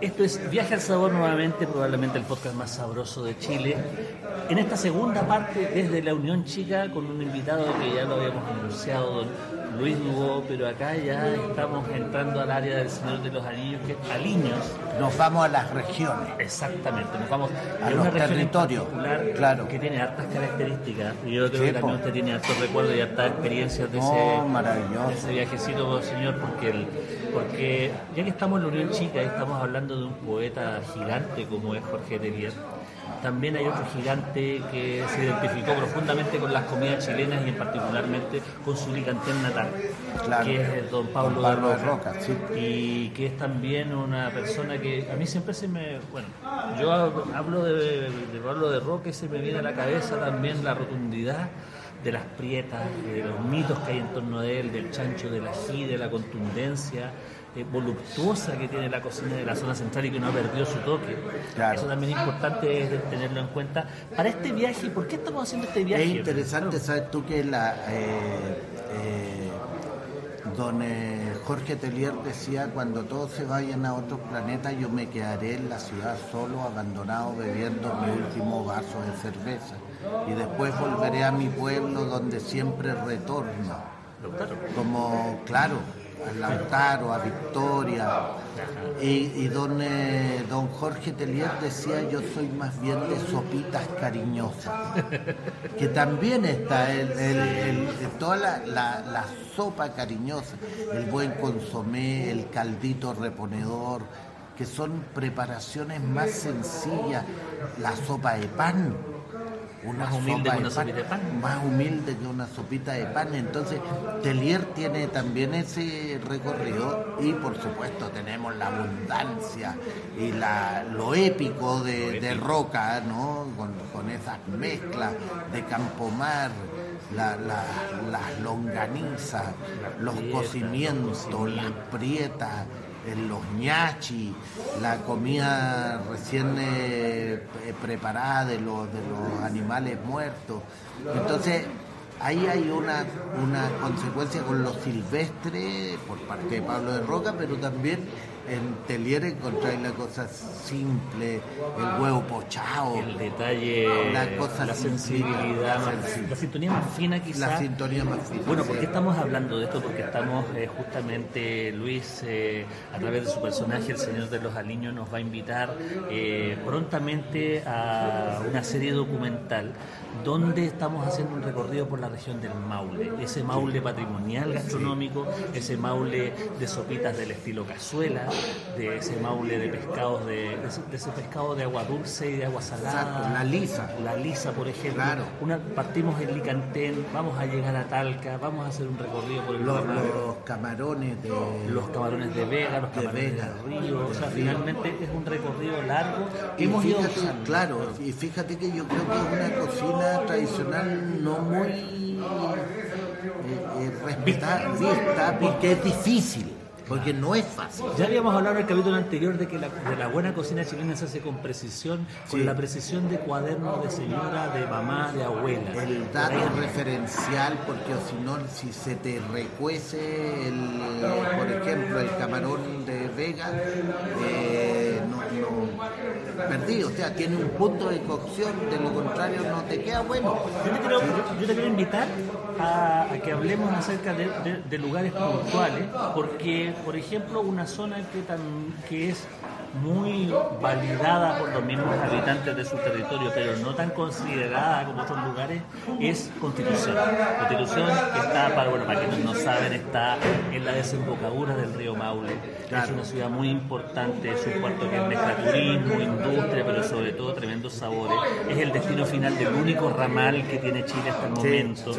Esto es Viaje al Sabor nuevamente, probablemente el podcast más sabroso de Chile. En esta segunda parte, desde la Unión Chica, con un invitado que ya lo habíamos anunciado, don Luis Lugo, pero acá ya estamos entrando al área del Señor de los Anillos, que es Aliños. Nos vamos a las regiones. Exactamente, nos vamos a, los territorios, claro. que tiene hartas características. Y yo creo que también usted tiene hartos recuerdos y hartas experiencias de, ese, de ese viajecito, señor, porque, el, porque ya que estamos en la Unión Chica y estamos hablando de un poeta gigante como es Jorge Telier, también hay otro gigante que se identificó profundamente con las comidas chilenas y en particularmente con su licantén natal, que es don Pablo, de Roca, y que es también una persona que a mí siempre se me, bueno, yo hablo de, Pablo de Roca y se me viene a la cabeza también la rotundidad de las prietas, de los mitos que hay en torno de él, del chancho, del ají, de la contundencia, eh, voluptuosa que tiene la cocina de la zona central y que no ha perdido su toque. Eso también es importante tenerlo en cuenta. Para este viaje, ¿por qué estamos haciendo este viaje? Es interesante, sabes tú que la... Eh, eh, don Jorge Telier decía, cuando todos se vayan a otro planeta, yo me quedaré en la ciudad solo, abandonado, bebiendo mi último vaso de cerveza. Y después volveré a mi pueblo donde siempre retorno. Como, claro, a Lautaro, a Victoria. Y, don, eh, don Jorge Telier decía, yo soy más bien de sopitas cariñosas, que también está el, toda la, sopa cariñosa, el buen consomé, el caldito reponedor, que son preparaciones más sencillas, la sopa de pan una más humilde que una sopita de pan. Más humilde que una sopita de pan. Entonces, Telier tiene también ese recorrido y por supuesto tenemos la abundancia y la, lo épico de, Roca, ¿no? Con, esas mezclas de Campomar, la, las longanizas, los cocimientos, las prietas los ñachi, la comida recién eh, preparada de los, de los animales muertos. Entonces, ahí hay una, una consecuencia con lo silvestre por parte de Pablo de Roca, pero también en Telier encontráis la cosa simple, el huevo pochado, el detalle, la, cosa la sensibilidad, la sintonía más fina quizás. La sintonía más fina. Bueno, ¿por qué estamos hablando de esto? Porque estamos eh, justamente, Luis, eh, a través de su personaje, el Señor de los Aliños, nos va a invitar eh, prontamente a una serie documental donde estamos haciendo un recorrido por la región del Maule, ese Maule patrimonial gastronómico, ese Maule de sopitas del estilo cazuela, de ese Maule de pescados de, ese, pescado de agua dulce y de agua salada. la lisa. La lisa, por ejemplo. Una, partimos en Licantén, vamos a llegar a Talca, vamos a hacer un recorrido por el los, los camarones de los camarones de Vega, los camarones de, Río, o sea, finalmente es un recorrido largo que hemos ido claro, y fíjate que yo creo que es una cocina tradicional no muy eh, eh, respetada, vista, porque es difícil. Porque no es fácil. Ya habíamos hablado en el capítulo anterior de que la, de la buena cocina chilena se hace con precisión, con la precisión de cuaderno de señora, de mamá, de abuela. El dato referencial, porque si no, si se te recuece, el, por ejemplo, el camarón de Vega, eh, no, perdido. O sea, tiene un punto de cocción, de lo contrario no te queda bueno. Yo te quiero, invitar a, que hablemos acerca de lugares puntuales, porque por ejemplo, una zona que, es muy validada por los mismos habitantes de su territorio, pero no tan considerada como otros lugares, es Constitución. Constitución que está, para, bueno, para quienes no saben, está en la desembocadura del río Maule. Es una ciudad muy importante, es un puerto que mezcla turismo, industria, pero sobre todo tremendos sabores. Es el destino final del único ramal que tiene Chile hasta el momento.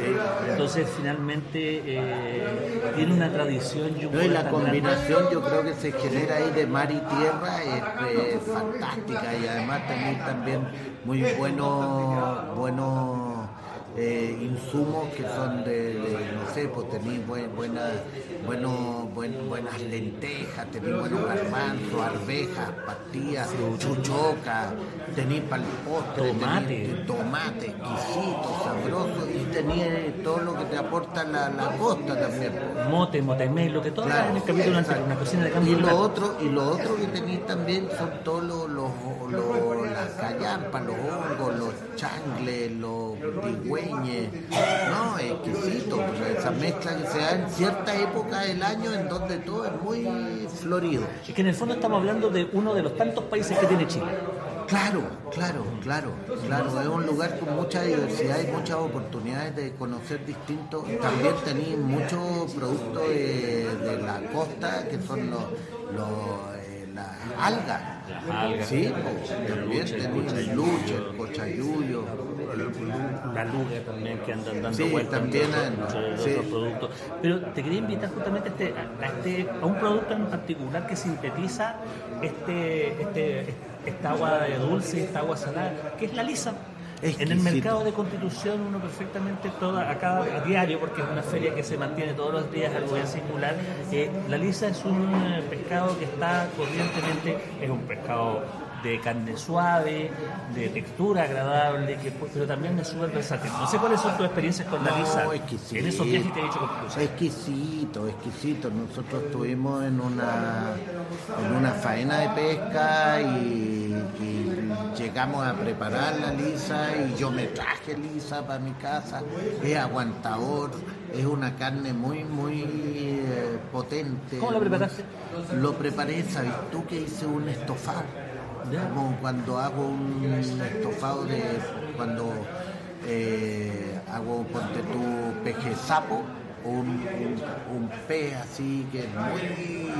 Entonces, finalmente, eh, tiene una tradición y un la combinación yo creo que se genera ahí de mar y tierra es fantástica y además tenéis también muy buenos buenos eh, insumos que son de, no sé, pues tenéis buenas, bueno, buenas lentejas, tenéis buenos garbanzos, arvejas, pastillas, chuchoca, tenéis para el postre, tomate, tomate, exquisito, sabroso, y tenéis todo lo que te aporta la, la costa también. Mote, motemé, lo que todo claro, en el capítulo anterior, una cocina de cambio. Y lo otro, y lo otro que tenéis también son todos los, los, los, las callampas, los hongos, los changles, los pigües no, exquisito, esa mezcla que se da en cierta época del año en donde todo es muy florido. Es que en el fondo estamos hablando de uno de los tantos países que tiene Chile. Claro, claro, claro, claro. Es un lugar con mucha diversidad y muchas oportunidades de conocer distintos. También tenéis muchos productos de, la costa que son los, eh, las algas. Sí, también tenéis el luche, el cochayuyo la luga también que andan dando vueltas también muchos otros productos. Pero te quería invitar justamente a, este, a, este, a un producto en particular que sintetiza este, este, esta agua dulce, esta agua salada, que es la lisa. En el mercado de Constitución uno perfectamente toda, acá a diario, porque es una feria que se mantiene todos los días, algo bien singular, eh, la lisa es un eh, pescado que está corrientemente, es un pescado de carne suave, de textura agradable, que, pero también es súper versátil. No sé cuáles son tus experiencias con la lisa en esos viajes que he hecho con Exquisito, exquisito. Nosotros estuvimos en una, en una faena de pesca y, llegamos a preparar la lisa y yo me traje lisa para mi casa. Es aguantador, es una carne muy, muy eh, potente. ¿Cómo lo preparaste? Lo preparé, ¿sabes tú que hice un estofado? Como cuando hago un estofado de. cuando eh, hago, ponte tu peje sapo, un, un, pez así que es muy.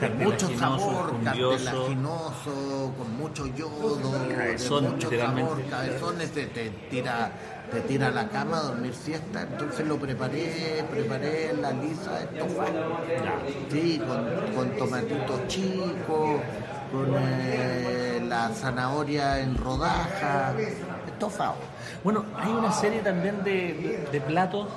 con mucho sabor, cartilaginoso, con mucho yodo, cabezón, de mucho sabor, cabezones, te, te tira te tira a la cama a dormir siesta, entonces lo preparé, preparé la lisa estofado, sí, con, con tomatitos chicos, con eh, la zanahoria en rodaja, estofado. Bueno, hay una serie también de, de, platos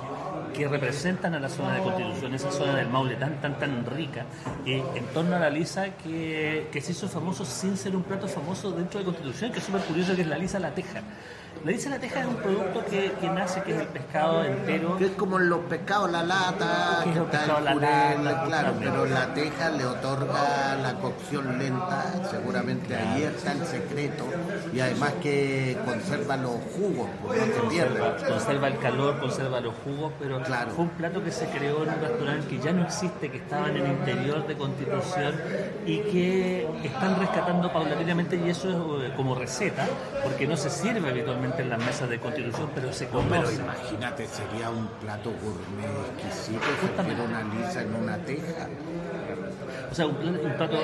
que representan a la zona de Constitución, esa zona del Maule tan tan tan rica, eh, en torno a la lisa que, que, se hizo famoso sin ser un plato famoso dentro de Constitución, que es súper curioso, que es la lisa la teja. La dice la teja es un producto que, que, nace, que es el pescado entero. Que es como los pescados, la lata, que, está el la claro, pero la teja le otorga la cocción lenta, seguramente ahí está el secreto, y además que conserva los jugos, pues, no se pierde. Conserva el calor, conserva los jugos, pero claro. fue un plato que se creó en un restaurante que ya no existe, que estaba en el interior de Constitución y que están rescatando paulatinamente, y eso es eh, como receta, porque no se sirve habitualmente en las mesas de constitución, pero se conoce. pero imagínate, sería un plato gourmet exquisito, una lisa en una teja. O sea, un, un plato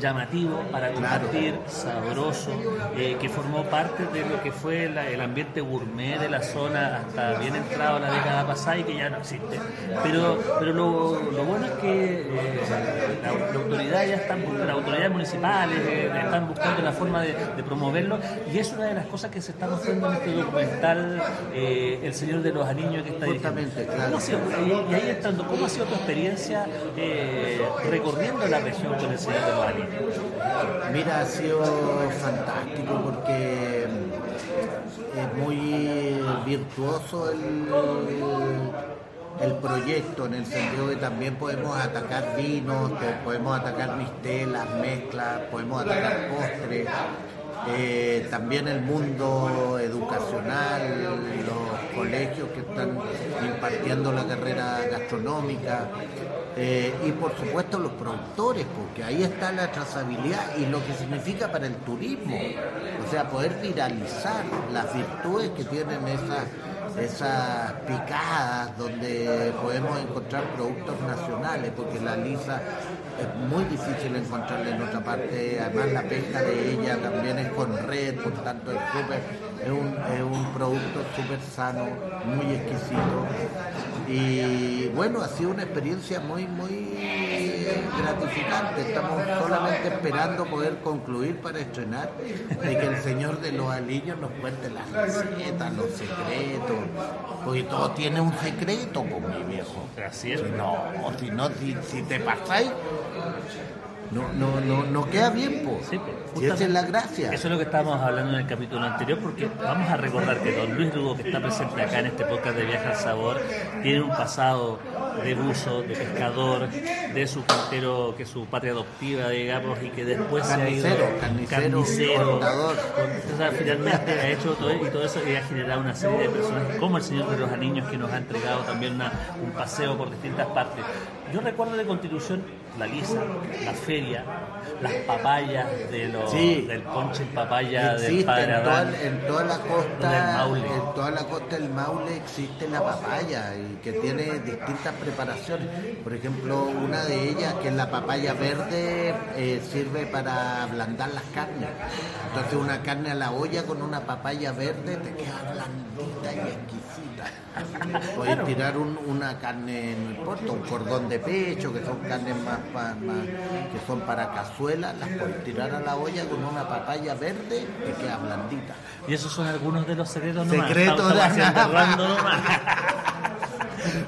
llamativo para compartir, sabroso, eh, que formó parte de lo que fue el ambiente gourmet de la zona hasta bien entrado la década pasada y que ya no existe. Pero, pero lo, bueno es que eh, la, autoridad ya están las autoridades municipales eh, están buscando la forma de, promoverlo y es una de las cosas que se está mostrando en este documental El Señor de los Anillos que está Justamente, claro. y, ahí estando, ¿cómo ha sido tu experiencia recorriendo la región con El Señor de los Anillos? Mira, ha sido fantástico porque es muy virtuoso el, el proyecto en el sentido que también podemos atacar vinos, podemos atacar mistelas, mezclas, podemos atacar postres. Eh, también el mundo educacional, los colegios que están impartiendo la carrera gastronómica. Eh, y por supuesto los productores, porque ahí está la trazabilidad y lo que significa para el turismo. O sea, poder viralizar las virtudes que tienen esas esas picadas donde podemos encontrar productos nacionales, porque la lisa es muy difícil encontrarla en otra parte, además la pesca de ella también es con red, por tanto es súper, es un, es un producto súper sano, muy exquisito. Y bueno, ha sido una experiencia muy, muy gratificante. Estamos solamente esperando poder concluir para estrenar y que el Señor de los Alillos nos cuente las recetas, los secretos, porque todo tiene un secreto con mi viejo. Así es. Si no, si, no si, si te pasáis, no, no, no, no queda bien, pues. Sí, pues, esa es la gracia. Eso es lo que estábamos hablando en el capítulo anterior, porque vamos a recordar que don Luis Lugo, que está presente acá en este podcast de Viaje al Sabor, tiene un pasado de buzo, de pescador, de su cantero, que es su patria adoptiva, digamos, y que después se ha ido Carnicero, carnicero, cortador. O sea, finalmente ha hecho todo y todo eso y ha generado una serie de personajes como el Señor de los Niños que nos ha entregado también una- un paseo por distintas partes. Yo recuerdo de Constitución la Lisa, la feria, las papayas de los, Sí. del ponche en papaya del Existe padre en toda, Adán. en toda la Del costa, en toda la costa del Maule existe la papaya y que tiene distintas preparaciones. Por ejemplo, una de ellas que es la papaya verde eh, sirve para ablandar las carnes. Entonces una carne a la olla con una papaya verde te queda blandita y exquisita. Claro. tirar un- una carne, no importa, un cordón de pecho, que son carnes más, pa- más- que son para cazuela, las puedes tirar a la olla con una papaya verde, te queda blandita. Y esos son algunos de los secretos nomás. Secretos de haciendo Ana. rando nomás.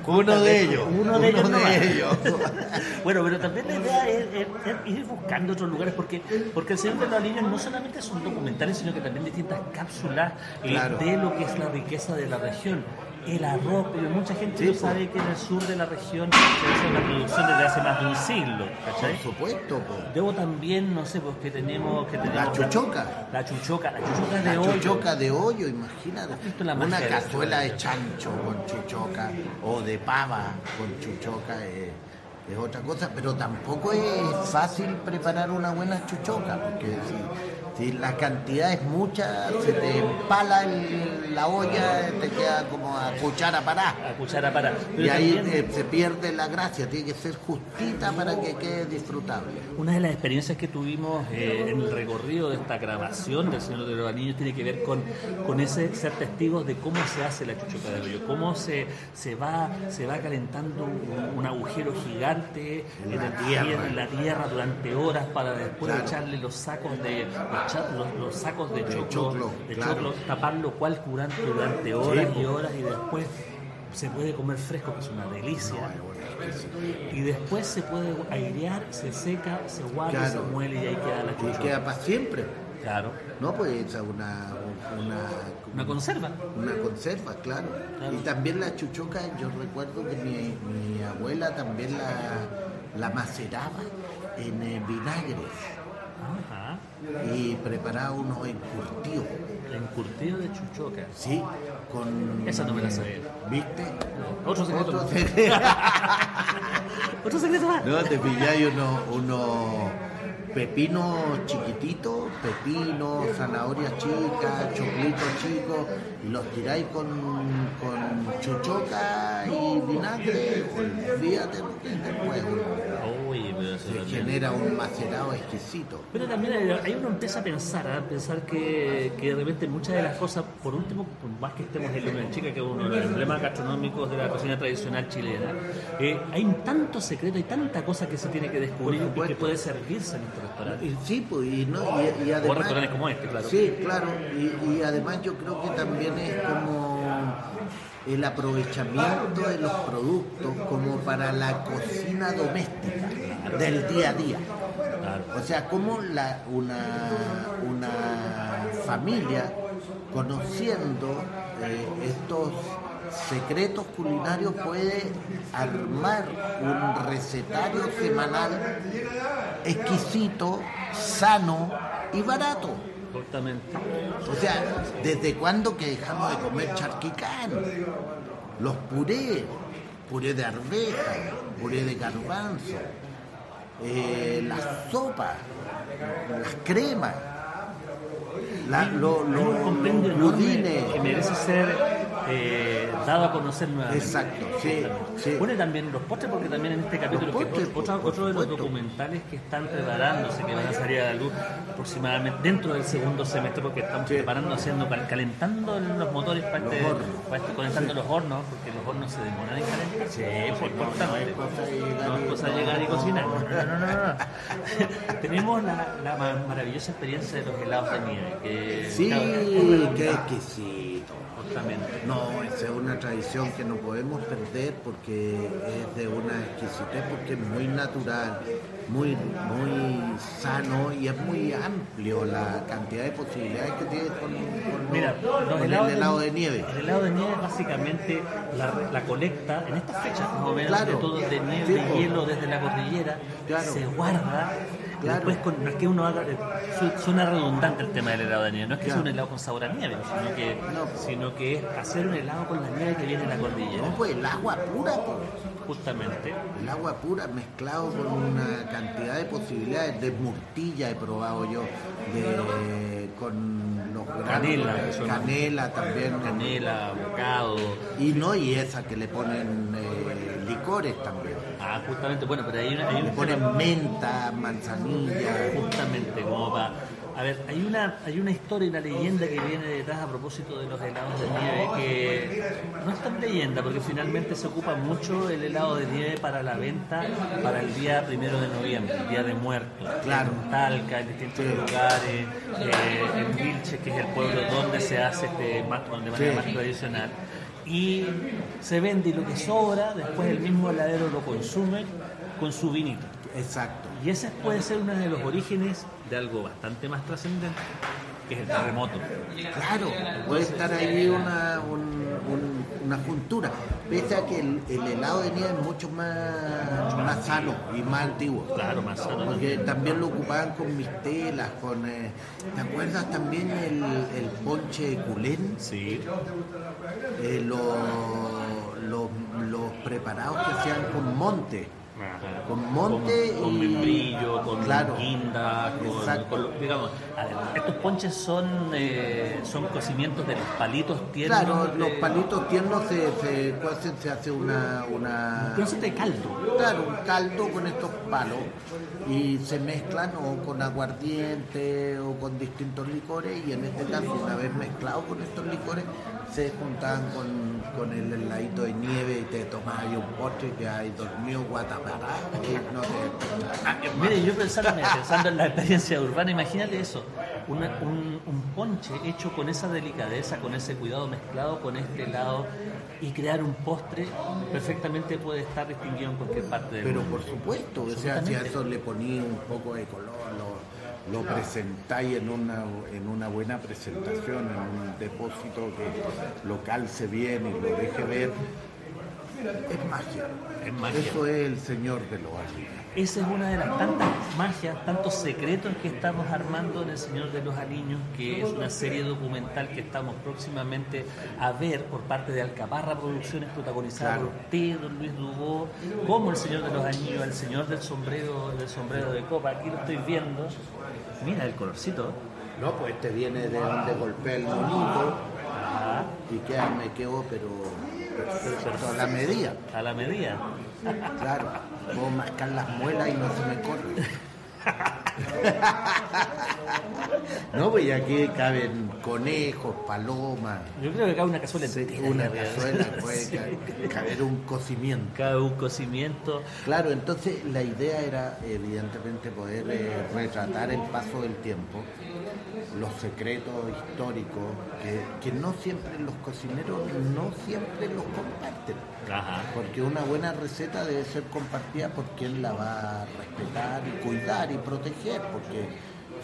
Uno de ellos, Uno de ellos. ellos. bueno, pero también la idea es, es- es ir buscando otros lugares, porque, porque El Señor de los Niños no solamente son documentales, sino que también distintas cápsulas eh, Claro. de lo que es la riqueza de la región. El arroz, pero mucha gente Sí, no pues. sabe que en el sur de la región se hace una producción desde hace más de un siglo, Por ¿cachai? supuesto, po. Luego también, no sé, pues que tenemos... Que tenemos La chuchoca. La chuchoca, la chuchoca de La hoyo. chuchoca de hoyo, imagínate. la Una cazuela de chancho con chuchoca o de pava con chuchoca es, es otra cosa, pero tampoco es fácil preparar una buena chuchoca, porque si, si la cantidad es mucha, se te empala el- la olla, te queda como a cuchara parada. A cuchara para. Pero Y ahí también- eh, se pierde la gracia, tiene que ser justita para que quede disfrutable. Una de las experiencias que tuvimos eh, en el recorrido de esta grabación del Señor de los Anillos tiene que ver con, con ese ser testigos de cómo se hace la chuchoca de rollo, cómo se, se, va, se va calentando un, un agujero gigante En la tierra. en la tierra durante horas para después Claro. echarle los sacos de cha- los- los sacos de De choclo, choclo, de claro. choclo, taparlo cual curante durante horas y horas y después se puede comer fresco, que es una delicia. Y después se puede airear, se seca, se guarda, Claro. se muele y ahí queda la Y chuchoca. queda para siempre. Claro. No, pues una, una, Una conserva. Una conserva, claro. Claro. Y también la chuchoca, yo recuerdo que mi, mi abuela también la, la maceraba en eh, vinagres Ajá. Y preparaba unos encurtidos. Encurtido de chuchoca. Sí, con... Esa no me la sabía. ¿Viste? Otro secreto. Otro secreto. Otro secreto más. No, te pilláis unos unos pepinos chiquititos, pepinos, zanahorias chicas, choclitos chicos, y los tiráis con, con chuchoca y vinagre, olvídate lo que es después. Uy, pero eso Se también. Genera un macerado exquisito. Pero también hay- ahí uno empieza a pensar, a pensar que, que de repente muchas de las cosas, por último, por más que estemos en Luna Chica, que es uno de los emblemas gastronómicos de la cocina tradicional chilena, eh, hay un tanto secreto, hay tanta cosa que se tiene que descubrir y que puede servirse en estos restaurantes. Y sí, pues, y, no, y, y O además... restaurantes como este, claro. Sí, claro, y, y además yo creo que también es como el aprovechamiento de los productos como para la cocina doméstica del día a día. Claro. O sea, como la, una, una familia conociendo eh, estos secretos culinarios puede armar un recetario semanal exquisito, sano y barato. Justamente. O sea, ¿desde cuándo que dejamos de comer charquicán? Los purés, puré de arveja, puré de garbanzo, eh, las sopas, las cremas, la, lo, Hay lo- los enorme budines. que merece ser eh, dado a conocer nuevamente. Exacto, sí, sí. Y también los postres, porque también en este capítulo, Los que postres, otro, por otro de los documentales que están preparándose, que van a salir a la luz aproximadamente dentro del segundo semestre, porque estamos Sí. preparando, haciendo, cal- calentando los motores para Los este, para este- calentando los hornos, porque los hornos se demoran en calentar. Sí, importante. no de llegar No es cosa llegar y cocinar. No, no, no, no, no. Tenemos la, la ma- maravillosa experiencia de los helados de nieve. Que, Sí, claro, qué exquisito. Justamente. No, esa es una tradición que no podemos perder porque es de una exquisitez, porque es muy natural, muy, muy sano y es muy amplio la cantidad de posibilidades que tiene con, con- Mira, los con helados el helado de nieve. El helado de nieve es básicamente la, la colecta en estas fechas, más o menos, Claro. de todo de nieve Sí, po. hielo desde la cordillera, Claro. se guarda. Claro. Después, con, no es que uno haga, eh, su- suena redundante el tema del helado de nieve, no es que Claro. sea un helado con sabor a nieve, sino que, No. sino que es hacer un helado con la nieve que viene de la cordillera, No, pues el agua pura, pues. justamente. El agua pura mezclado con una cantidad de posibilidades de murtilla he probado yo, de con los granos, Canela, no. canela también, Canela, bocado. y no y esa que le ponen eh, licores también. Ah, justamente, bueno, pero hay, una, hay Le un ponen menta, manzanilla. justamente como para a ver hay una hay una historia y una leyenda que viene detrás a propósito de los helados de nieve que no es tan leyenda porque finalmente se ocupa mucho el helado de nieve para la venta para el día primero de noviembre el día de muertos Claro. en Talca en distintos Sí. lugares eh, en Vilche que es el pueblo donde se hace este más de manera Sí. más tradicional y se vende y lo que sobra después el mismo heladero lo consume con su vinito Exacto. y ese puede ser uno de los orígenes de algo bastante más trascendente, que es el terremoto. Claro, puede estar ahí una, un- un- una juntura. Pese a que el, el helado de nieve es mucho más, más sano y más antiguo. Claro, más sano. Porque también lo ocupaban con mistelas, con... eh, ¿Te acuerdas también el, el ponche de culén? Sí, Eh, lo- lo- los preparados que hacían con monte. Ajá. Con monte con, con y- membrillo, con Claro. guinda, con, con- digamos, a ver, estos ponches son eh, son cocimientos de los palitos tiernos. Claro, de- los palitos tiernos se, se, cuecen, se hace una... una de caldo. Claro, un caldo con estos palos y se mezclan o con aguardiente o con distintos licores y en este caso una vez mezclado con estos licores se juntaban con, con el heladito de nieve y te tomabas ahí un postre que hay dormido guatapará y no te... Mire, yo pensando, mira, pensando en la experiencia urbana, imagínate eso, una- un, un ponche hecho con esa delicadeza, con ese cuidado mezclado con este helado y crear un postre perfectamente puede estar distinguido en cualquier parte del Pero mundo. por supuesto, o sea, si a eso le ponía un poco de color, lo, lo presentáis en una, en una buena presentación, en un depósito que lo calce bien y lo deje ver, es magia. Es magia. Eso es el señor de los anillos. Esa es una de las tantas magias, tantos secretos que estamos armando en El Señor de los Aliños, que es una serie documental que estamos próximamente a ver por parte de Alcaparra Producciones, protagonizada Claro. por usted, don Luis Dubó, como El Señor de los Anillos, El Señor del Sombrero, del sombrero de copa. Aquí lo estoy viendo. Mira el colorcito. No, pues este viene de donde golpea el monito Ajá. y queda, me quedó, pero a la medida. A la medida. Claro, puedo mascar las muelas y no se me corre. No, pues aquí caben conejos, palomas, Yo creo que cabe una cazuela sí, entera. una cazuela, puede Sí. ca- caber un cocimiento. Cabe un cocimiento. Claro, entonces la idea era evidentemente poder eh, retratar el paso del tiempo, los secretos históricos, que, que no siempre los cocineros no siempre los comparten. Ajá. Porque una buena receta debe ser compartida por quien la va a respetar y cuidar y proteger, porque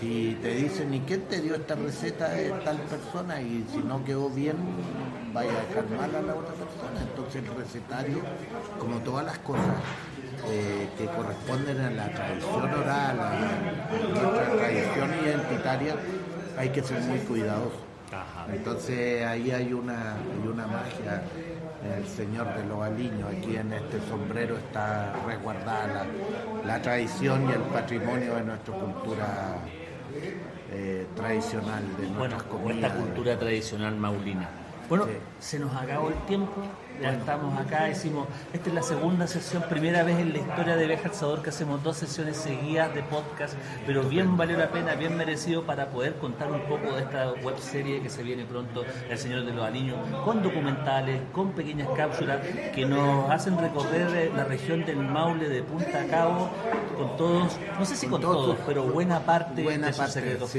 si te dicen, ¿y quién te dio esta receta? Es tal persona, y si no quedó bien, vaya a dejar mal a la otra persona. Entonces el recetario, como todas las cosas eh, que corresponden a la tradición oral, a nuestra tradición identitaria, hay que ser muy cuidadoso. Entonces ahí hay una, hay una magia, el Señor de los Aliños, aquí en este sombrero está resguardada. La, tradición y el patrimonio de nuestra cultura eh, tradicional, de nuestras bueno, Esta cultura tradicional maulina. Bueno, se nos acabó el tiempo, ya estamos acá, decimos, esta es la segunda sesión, primera vez en la historia de Viaje al Sabor que hacemos dos sesiones seguidas de podcast, pero bien valió la pena, bien merecido para poder contar un poco de esta web serie que se viene pronto, El Señor de los Aliños, con documentales, con pequeñas cápsulas que nos hacen recorrer la región del Maule de Punta a Cabo con todos, no sé si con, todos, pero buena parte buena de sus secretos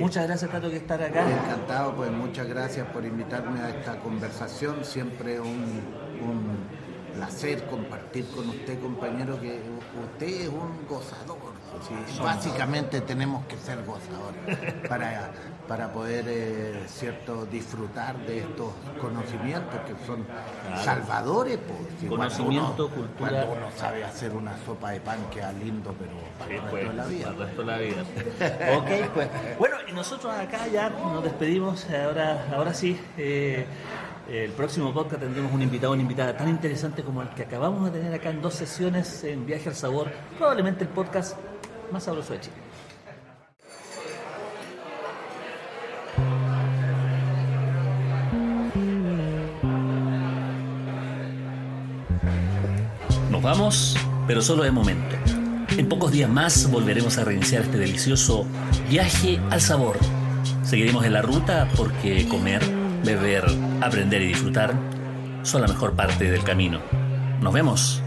Muchas gracias, Tato, que estar acá. Encantado, pues muchas gracias por invitarme a esta conversación, siempre un, placer compartir con usted, compañero, que usted es un gozador. básicamente tenemos que ser gozadores para, para poder eh, cierto disfrutar de estos conocimientos que son salvadores. Pues, Conocimiento, cultura. Cuando uno sabe hacer una sopa de pan queda lindo, pero para el resto de la vida. Para el resto de la vida. ok, pues. Bueno, y nosotros acá ya nos despedimos. Ahora, ahora sí. Eh, el próximo podcast tendremos un invitado, una invitada tan interesante como el que acabamos de tener acá en dos sesiones en Viaje al Sabor, probablemente el podcast más sabroso de Chile. Nos vamos, pero solo de momento. En pocos días más volveremos a reiniciar este delicioso viaje al sabor. Seguiremos en la ruta porque comer beber, aprender y disfrutar son la mejor parte del camino. Nos vemos.